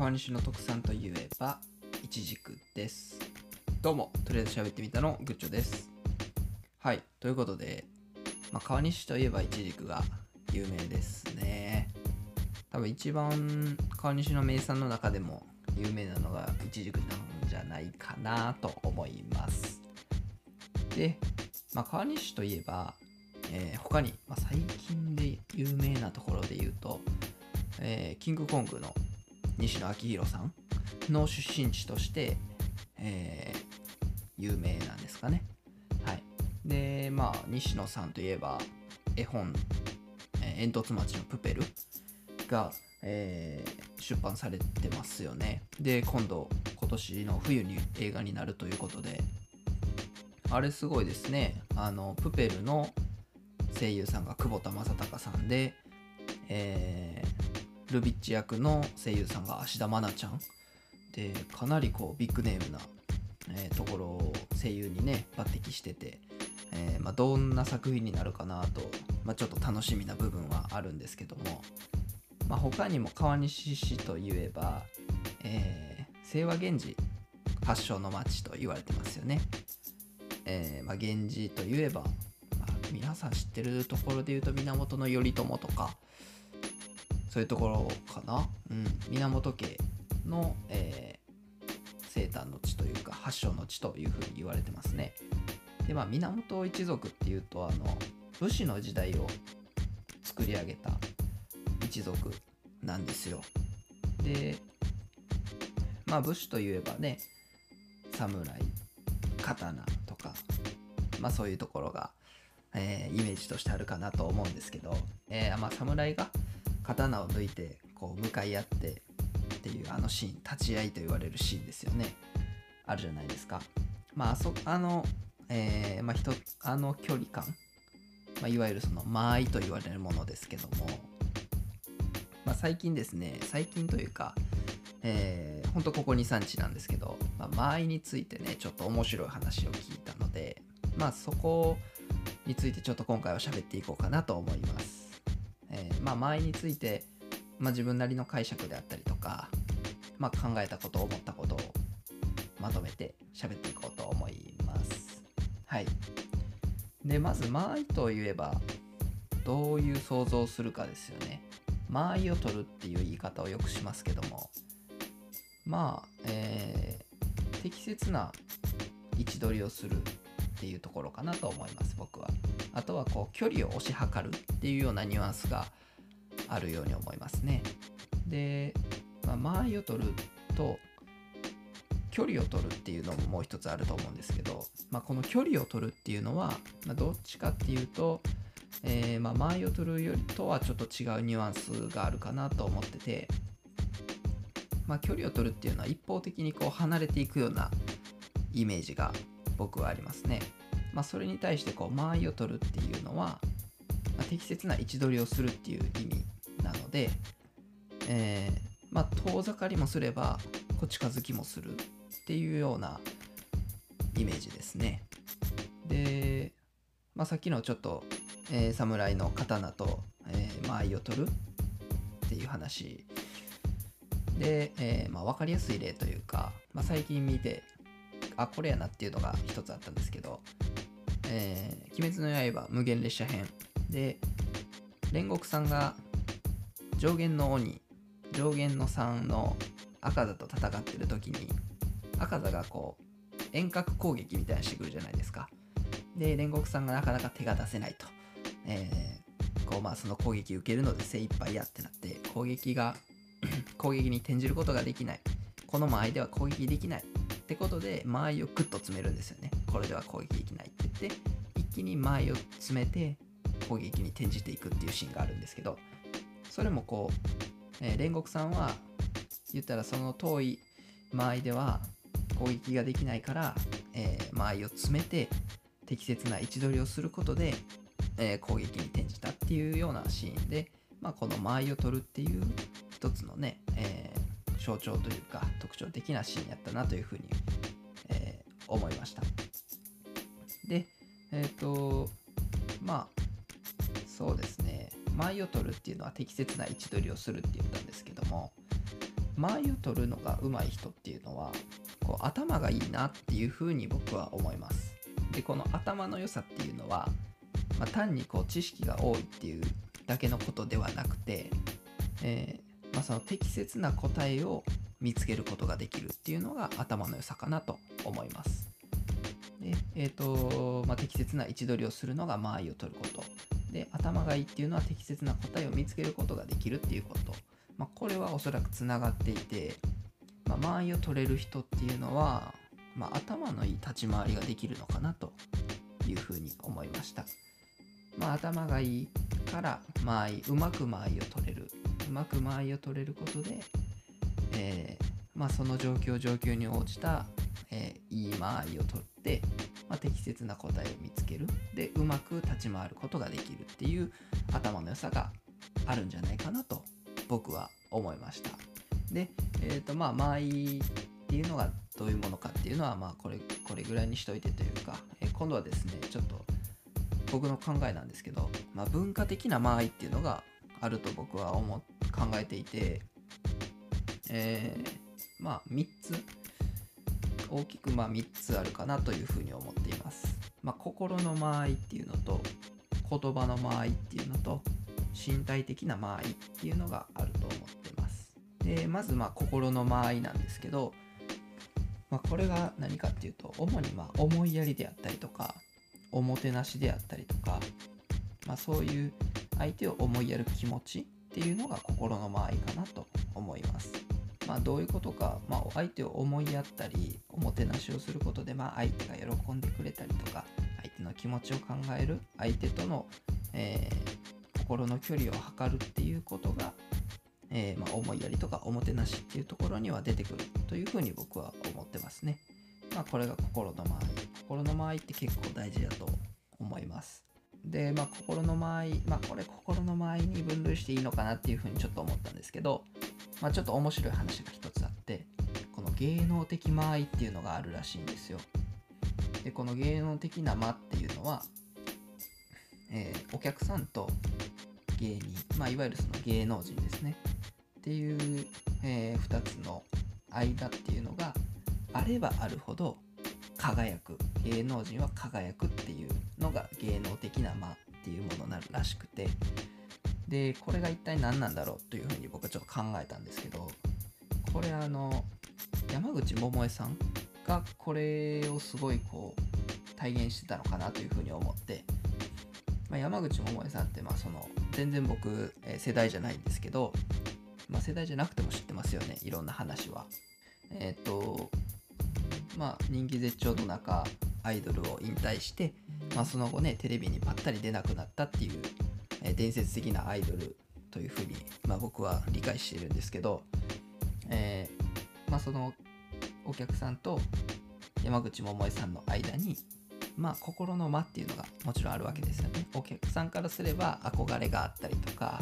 川西の特産といえばいちじくです。どうもとりあえず喋ってみたのグッチョです。はいということで、まあ、川西といえばいちじくが有名ですね。多分一番川西の名産の中でも有名なのがいちじくなんじゃないかなと思います。で、まあ、川西といえば、えー他に、まあ、最近で有名なところで言うと、えーキングコングの西野昭弘さんの出身地として、えー有名なんですかね。はい。で、まあ、西野さんといえば、絵本、えー煙突町のプペルが、えー出版されてますよね。で、今度、今年の冬に映画になるということで、あれすごいですね。あの、プペルの声優さんが久保田正孝さんで、えールビッチ役の声優さんが芦田愛菜ちゃんでかなりこうビッグネームな、えーところを声優にね抜擢してて、えーまあ、どんな作品になるかなと、まあ、ちょっと楽しみな部分はあるんですけども、まあ、他にも川西市といえば、えー清和源氏発祥の町と言われてますよね。えまあ、源氏といえば、まあ、皆さん知ってるところで言うと源頼朝とかそういうところかな、うん、源家の、えー生誕の地というか発祥の地というふうに言われてますね。でまあ源一族っていうとあの武士の時代を作り上げた一族なんですよ。でまあ武士といえばね侍刀とかまあそういうところが、えーイメージとしてあるかなと思うんですけど、えーまあ侍が刀を抜いてこう向かい合ってっていうあのシーン立ち合いと言われるシーンですよね。あるじゃないですか。まあそあのえーまあ人あの距離感、まあ、いわゆるその間合いと言われるものですけども、まあ、最近ですね最近というかえー、ほんとここ23日なんですけど、まあ、間合いについてねちょっと面白い話を聞いたのでまあそこについてちょっと今回は喋っていこうかなと思います。まあ間合いについて、まあ、自分なりの解釈であったりとか、まあ、考えたこと思ったことをまとめて喋っていこうと思います。はい。でまず間合いといえばどういう想像をするかですよね。間合いを取るっていう言い方をよくしますけどもまあ、えー適切な位置取りをするっていうところかなと思います僕はあとはこう距離を推し量るっていうようなニュアンスがあるように思いますねで、まあ、間合いを取ると距離を取るっていうのももう一つあると思うんですけど、まあ、この距離を取るっていうのは、まあ、どっちかっていうと、えーまあ、間合いを取るよりとはちょっと違うニュアンスがあるかなと思ってて、まあ、距離を取るっていうのは一方的にこう離れていくようなイメージが僕はありますね。まあ、それに対してこう間合いを取るっていうのは、まあ、適切な位置取りをするっていう意味なので、えーまあ、遠ざかりもすればこう近づきもするっていうようなイメージですね。で、まあ、さっきのちょっと、えー侍の刀と、えー間合いを取るっていう話で、えーまあ、分かりやすい例というか、まあ、最近見てあこれやなっていうのが一つあったんですけど「えー鬼滅の刃無限列車編」で煉獄さんが上限の鬼上限の3の赤座と戦ってる時に赤座がこう遠隔攻撃みたいなしてくるじゃないですか。で煉獄さんがなかなか手が出せないと、えーこうまあその攻撃受けるので精一杯やってなって攻撃が 攻撃に転じることができない。この間合いでは攻撃できない。ってことで間合いをグッと詰めるんですよね。これでは攻撃できないって言って一気に間合いを詰めて攻撃に転じていくっていうシーンがあるんですけどそれもこう、えー煉獄さんは言ったらその遠い間合いでは攻撃ができないから、えー間合いを詰めて適切な位置取りをすることで、えー攻撃に転じたっていうようなシーンで、まあ、この間合いを取るっていう一つのね、えー象徴というか特徴的なシーンやったなというふうに、えー思いました。で、えっ、と、まあ、そうですね、間合いを取るっていうのは適切な位置取りをするって言ったんですけども、間合いを取るのが上手い人っていうのはこう頭がいいなっていうふうに僕は思います。でこの頭の良さっていうのは、まあ、単にこう知識が多いっていうだけのことではなくて、えー、まあ、その適切な答えを見つけることができるっていうのが頭の良さかなと思います。で、えーとまあ、適切な位置取りをするのが間合いを取ること。で頭がいいっていうのは適切な答えを見つけることができるっていうこと、まあ、これはおそらくつながっていて、まあ、間合いを取れる人っていうのは、まあ、頭のいい立ち回りができるのかなというふうに思いました、まあ、頭がいいから間合いうまく間合いを取れる。うまく間合いを取れることで、えーまあ、その状況状況に応じた、えー、いい間合いを取って、まあ、適切な答えを見つける。でうまく立ち回ることができるっていう頭の良さがあるんじゃないかなと僕は思いました。でえっ、ー、とまあ間合いっていうのがどういうものかっていうのはまあこれこれぐらいにしといてというか、えー、今度はですねちょっと僕の考えなんですけど、まあ、文化的な間合いっていうのがあると僕は思考えていて、えー、まあ3つ大きくまあ3つあるかなというふうに思っています。まあ、心の間合いっていうのと言葉の間合いっていうのと身体的な間合いっていうのがあると思ってます。でまずまあ心の間合いなんですけど、まあ、これが何かっていうと主にまあ思いやりであったりとかおもてなしであったりとか、まあ、そういう相手を思いやる気持ちっていうのが心の間合いかなと思います。まあ、どういうことか、まあ、相手を思いやったりおもてなしをすることで、まあ、相手が喜んでくれたりとか相手の気持ちを考える相手との、えー、心の距離を測るっていうことが、えー、ま思いやりとかおもてなしっていうところには出てくるというふうに僕は思ってますね。まあ、これが心の間合い心の間合いって結構大事だと思いますでまあ心の間合いまあこれ心の間合いに分類していいのかなっていうふうにちょっと思ったんですけどまあちょっと面白い話が一つあってこの芸能的間合いっていうのがあるらしいんですよ。でこの芸能的な間っていうのは、えー、お客さんと芸人、まあ、いわゆるその芸能人ですね。っていう、えー、2つの間っていうのがあればあるほど輝く。芸能人は輝くっていうのが芸能的な間っていうものになるらしくて。でこれが一体何なんだろうというふうに僕はちょっと考えたんですけどこれあの山口百恵さんがこれをすごいこう体現してたのかなというふうに思って、まあ、山口百恵さんってまあその全然僕、え世代じゃないんですけど、まあ、世代じゃなくても知ってますよねいろんな話は。えっ、ー、とまあ、人気絶頂の中アイドルを引退して、まあ、その後ねテレビにぱったり出なくなったっていう、え、伝説的なアイドルというふうに、まあ、僕は理解しているんですけど、えー、まあ、そのお客さんと山口百恵さんの間にまあ心の間っていうのがもちろんあるわけですよね。お客さんからすれば憧れがあったりとか、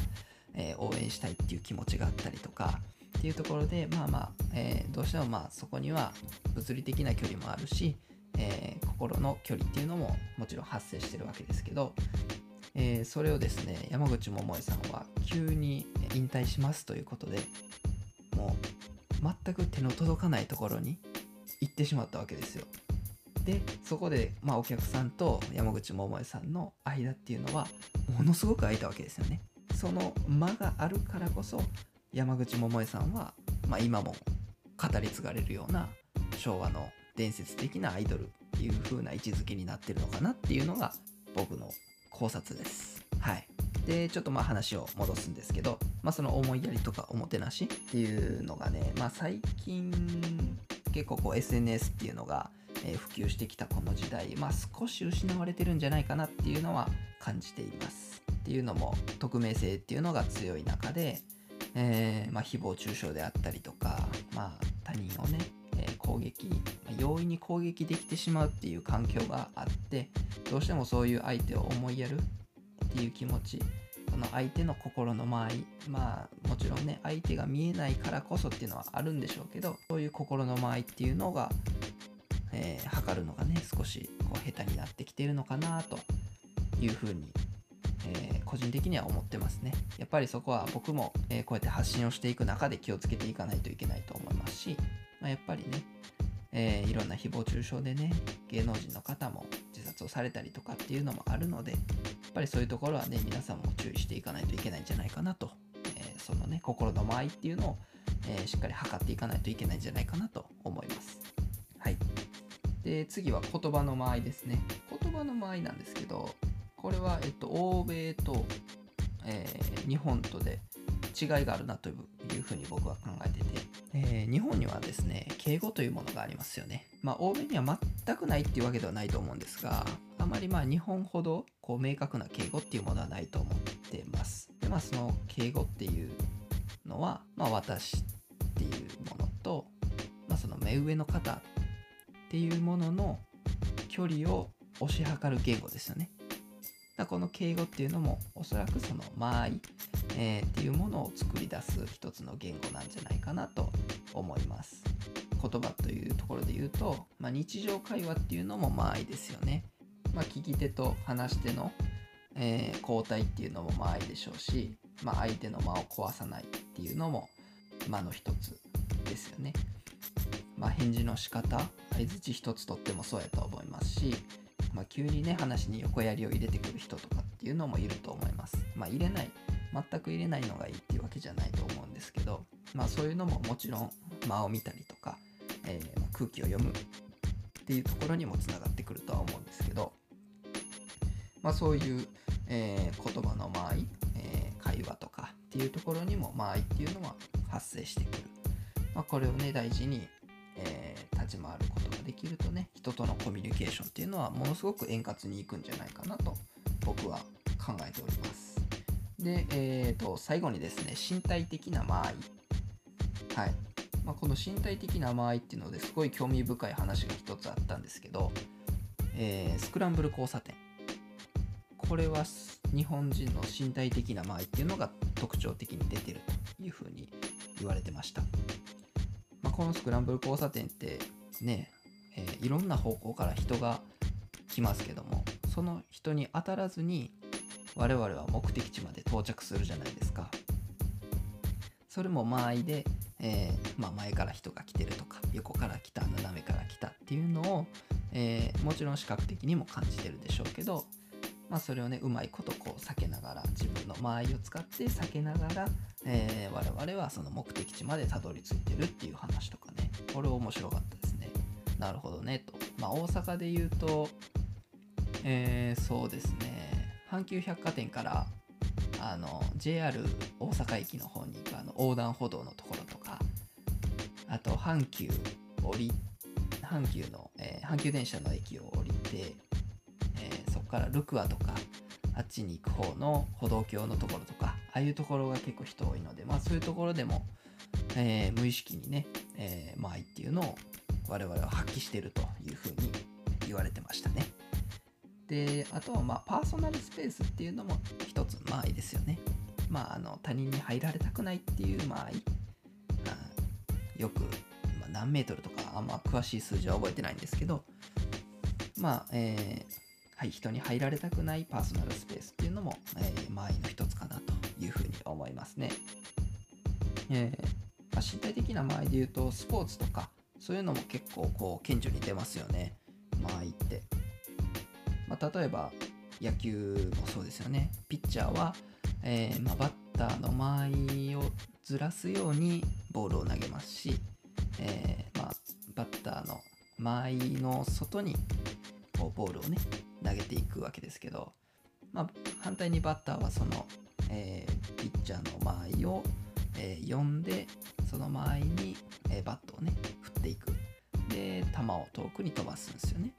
えー、応援したいっていう気持ちがあったりとか、っていうところでまあまあ、えー、どうしてもまあそこには物理的な距離もあるし、え、心の距離っていうのももちろん発生してるわけですけど、えー、それをですね山口百恵さんは急に引退しますということでもう全く手の届かないところに行ってしまったわけですよ。でそこで、まあ、お客さんと山口百恵さんの間っていうのはものすごく空いたわけですよね。その間があるからこそ山口百恵さんは、まあ、今も語り継がれるような昭和の伝説的なアイドルっていう風な位置づけになってるのかなっていうのが僕の考察です。はい。で、ちょっとまあ話を戻すんですけど、まあその思いやりとかおもてなしっていうのがね、まあ最近結構こう SNS っていうのが、え普及してきたこの時代、まあ少し失われてるんじゃないかなっていうのは感じています。っていうのも匿名性っていうのが強い中で、えー、まあ、誹謗中傷であったりとか、まあ、他人をね、攻撃、容易に攻撃できてしまうっていう環境があってどうしてもそういう相手を思いやるっていう気持ちその相手の心の間合まあもちろんね相手が見えないからこそっていうのはあるんでしょうけどそういう心の間合いっていうのが、えー、測るのがね少しこう下手になってきてるのかなというふうに、えー、個人的には思ってますね。やっぱりそこは僕も、えー、こうやって発信をしていく中で気をつけていかないといけないと思いますし、まあ、やっぱりね、えー、いろんな誹謗中傷でね芸能人の方も自殺をされたりとかっていうのもあるのでやっぱりそういうところはね皆さんも注意していかないといけないんじゃないかなと、えー、そのね心の間合いっていうのを、えしっかり測っていかないといけないんじゃないかなと思います。はい。で次は言葉の間合いですね。言葉の間合いなんですけどこれは、えっと、欧米と、え、日本とで違いがあるなというふうに僕は考えてて、えー、日本にはですね敬語というものがありますよね。まあ欧米には全くないっていうわけではないと思うんですがあまりまあ日本ほどこう明確な敬語っていうものはないと思ってます。でまあその敬語っていうのは、まあ、私っていうものと、まあ、その目上の方っていうものの距離を推し量る言語ですよね。だこの敬語っていうのもおそらくその間合い、えー、っていうものを作り出す一つの言語なんじゃないかなと思います。言葉というところで言うと、まあ、日常会話っていうのも間合いですよね。まあ、聞き手と話し手の、えー、交代っていうのも間合いでしょうし、まあ、相手の間を壊さないっていうのも間の一つですよね。まあ、返事の仕方相づち一つとってもそうやと思いますしまあ、急にね話に横やりを入れてくる人とかっていうのもいると思います。まあ、入れない全く入れないのがいいっていうわけじゃないと思うんですけど、まあ、そういうのももちろん間を見たりとか、えー、空気を読むっていうところにもつながってくるとは思うんですけど、まあ、そういう、えー、言葉の間合い、えー、会話とかっていうところにも間合いっていうのは発生してくる。まあ、これをね大事に、えー、立ち回ることができるとね人とのコミュニケーションっていうのはものすごく円滑にいくんじゃないかなと僕は考えております。で、えーと、最後にですね身体的な間合い。はいまあ、この身体的な間合いっていうのですごい興味深い話が一つあったんですけど、えー、スクランブル交差点。これは日本人の身体的な間合いっていうのが特徴的に出てるというふうに言われてました。まあ、このスクランブル交差点ってね、えー、いろんな方向から人が来ますけどもその人に当たらずに我々は目的地まで到着するじゃないですか。それも間合いで、えー、まあ、前から人が来てるとか横から来た斜めから来たっていうのを、えー、もちろん視覚的にも感じてるでしょうけど、まあ、それをねうまいことこう避けながら自分の間合いを使って避けながら、えー、我々はその目的地までたどり着いてるっていう話とかね。これ面白かったですね。なるほどねと。まあ大阪で言うとえ、そうですね。阪急百貨店からあの JR 大阪駅の方に行くあの横断歩道のところとかあと阪急降り阪急の、えー、阪急電車の駅を降りて、えー、そこからルクアとかあっちに行く方の歩道橋のところとかああいうところが結構人多いのでまあそういうところでも、えー、無意識にね、えー、間合いっていうのを我々は発揮してるというふうに言われてましたね。であとはまあパーソナルスペースっていうのも一つ間合いですよね。まあ、あの他人に入られたくないっていう間合い、よく、ま、何メートルとかあんま詳しい数字は覚えてないんですけどまあえー、はい、人に入られたくないパーソナルスペースっていうのも、えー、間合いの一つかなというふうに思いますね。えーまあ、身体的な間合いで言うとスポーツとかそういうのも結構こう顕著に出ますよね間合いって。まあ、例えば野球もそうですよね。ピッチャーは、えー、まあ、バッターの間合いをずらすようにボールを投げますし、えー、まあ、バッターの間合いの外にこうボールをね投げていくわけですけど、まあ、反対にバッターはその、えー、ピッチャーの間合いを、えー、読んでその間合いに、えバットをね振っていく。で球を遠くに飛ばすんですよね。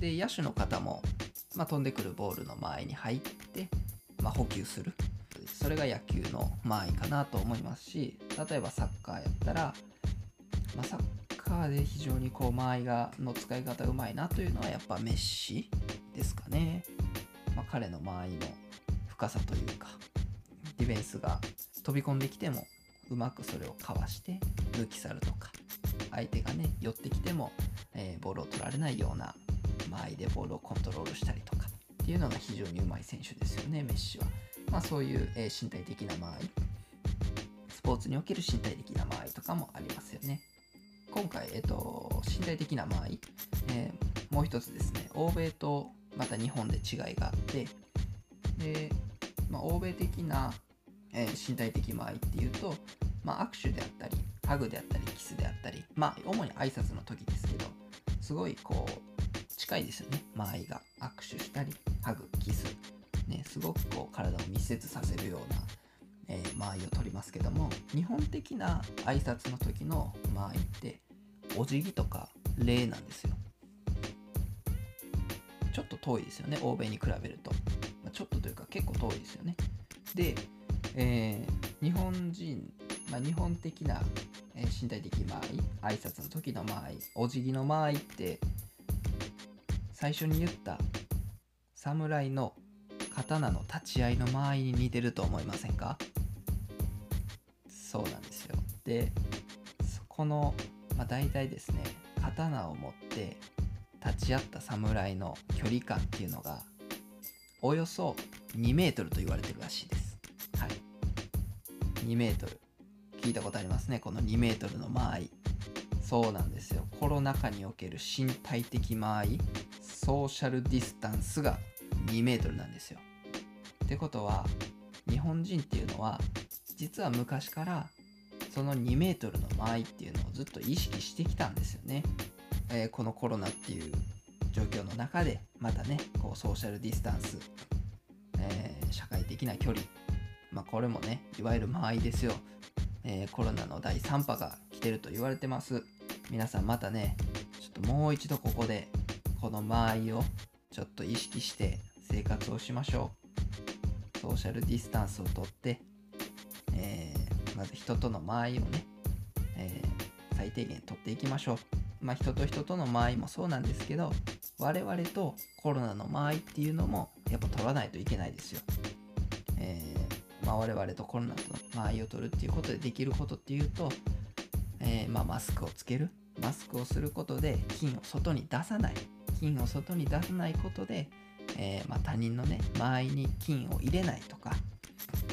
で野手の方も、まあ、飛んでくるボールの間合いに入って、まあ、補給する。それが野球の間合いかなと思いますし例えばサッカーやったら、まあ、サッカーで非常にこう間合いがの使い方うまいなというのはやっぱメッシですかね、まあ、彼の間合いの深さというかディフェンスが飛び込んできてもうまくそれをかわして抜き去るとか相手がね寄ってきても、えー、ボールを取られないような間合いでボールをコントロールしたりとかっていうのが非常にうまい選手ですよね、メッシは。まあ、そういう、え、身体的な間合い、スポーツにおける身体的な間合いとかもありますよね。今回、えっ、と、身体的な間合い、えー、もう一つですね、欧米とまた日本で違いがあって、で、まあ、欧米的な、えー、身体的間合いっていうと、まあ、握手であったり、ハグであったり、キスであったり、まあ、主に挨拶の時ですけど、すごいこう、近いですよね、間合いが。握手したり、ハグ、キス。ね、すごくこう、体を密接させるような、えー、間合いを取りますけども、日本的な挨拶の時の間合いって、お辞儀とか礼なんですよ。ちょっと遠いですよね、欧米に比べると。まあ、ちょっとというか結構遠いですよね。で、えー、日本人、まあ、日本的な、身体的間合い、挨拶の時の間合い、お辞儀の間合いって、最初に言った侍の刀の立ち合いの間合いに似てると思いませんか？そうなんですよ。で、そこの、まあ、大体ですね、刀を持って立ち会った侍の距離感っていうのがおよそ2メートルと言われてるらしいです。はい。2メートル。聞いたことありますね。この2メートルの間合い。そうなんですよ。コロナ禍における身体的間合い、ソーシャルディスタンスが2メートルなんですよ。ってことは、日本人っていうのは、実は昔からその2メートルの間合いっていうのをずっと意識してきたんですよね。えー、このコロナっていう状況の中でまたねこうソーシャルディスタンス、えー、社会的な距離まあこれもねいわゆる間合いですよ、えー、コロナの第3波が来てると言われてます皆さんまたねちょっともう一度ここでこの間合いをちょっと意識して生活をしましょう。ソーシャルディスタンスをとって、えー、まず人との間合いをね、え最低限とっていきましょう。まあ、人と人との間合いもそうなんですけど我々とコロナの間合いっていうのもやっぱ取らないといけないですよ。えー、まあ、我々とコロナとの間合いを取るっていうことでできることっていうと、えー、まあ、マスクをつける。マスクをすることで菌を外に出さない。菌を外に出さないことで、えー、まあ、他人のね間合いに菌を入れないとか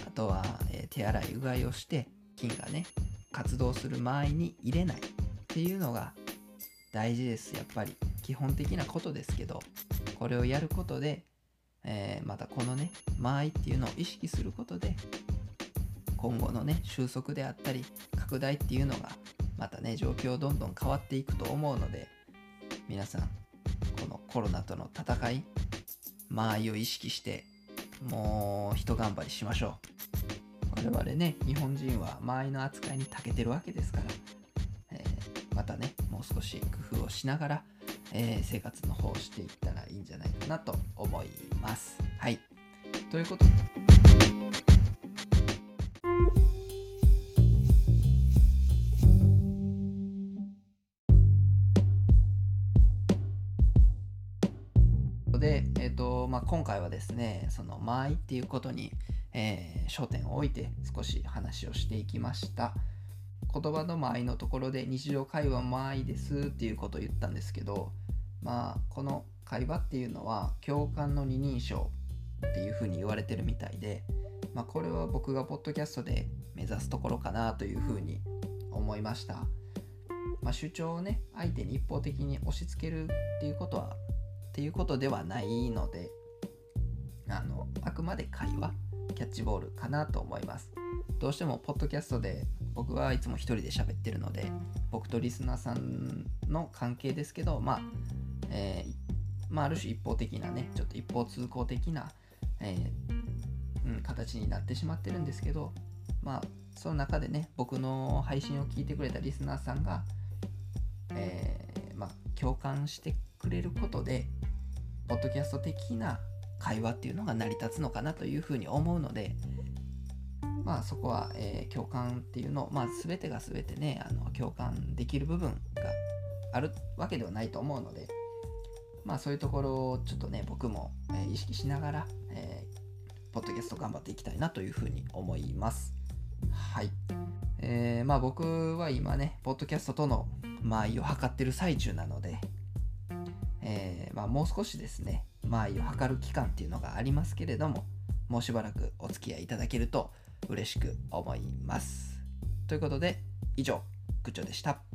あとは、え手洗いうがいをして菌がね活動する間合いに入れない。っていうのが大事です。やっぱり。基本的なことですけどこれをやることで、えー、またこのね間合いっていうのを意識することで今後のね収束であったり拡大っていうのがまたね状況どんどん変わっていくと思うので皆さんこのコロナとの戦い間合いを意識してもう一頑張りしましょう我々ね日本人は間合いの扱いに長けてるわけですからえまたねもう少し工夫をしながら、えー、生活の方をしていったらいいんじゃないかなと思います。はいということで、えーとまあ、今回はですねその間合いっていうことに、えー、焦点を置いて少し話をしていきました。言葉の間合いのところで日常会話間合いですっていうことを言ったんですけどまあこの会話っていうのは共感の二人称っていうふうに言われてるみたいで、まあ、これは僕がポッドキャストで目指すところかなというふうに思いました、まあ、主張をね相手に一方的に押し付けるっていうことはていうことではないのであのあくまで会話キャッチボールかなと思います。どうしてもポッドキャストで僕はいつも一人で喋ってるので僕とリスナーさんの関係ですけどまあ、えー、まあ、ある種一方的なねちょっと一方通行的な、えー、うん、形になってしまってるんですけどまあその中でね僕の配信を聞いてくれたリスナーさんが、えー、まあ、共感してくれることでポッドキャスト的な会話っていうのが成り立つのかなというふうに思うので、まあそこは、えー、共感っていうの、まあ全てが全てね、あの共感できる部分があるわけではないと思うので、まあそういうところをちょっとね、僕も、えー、意識しながら、えー、ポッドキャスト頑張っていきたいなというふうに思います。はい。えー、まあ僕は今ね、ポッドキャストとの間合いを測ってる最中なので、えー、まあもう少しですね、間合いを測る期間っていうのがありますけれどももうしばらくお付き合いいただけると嬉しく思います。ということで以上グッチョでした。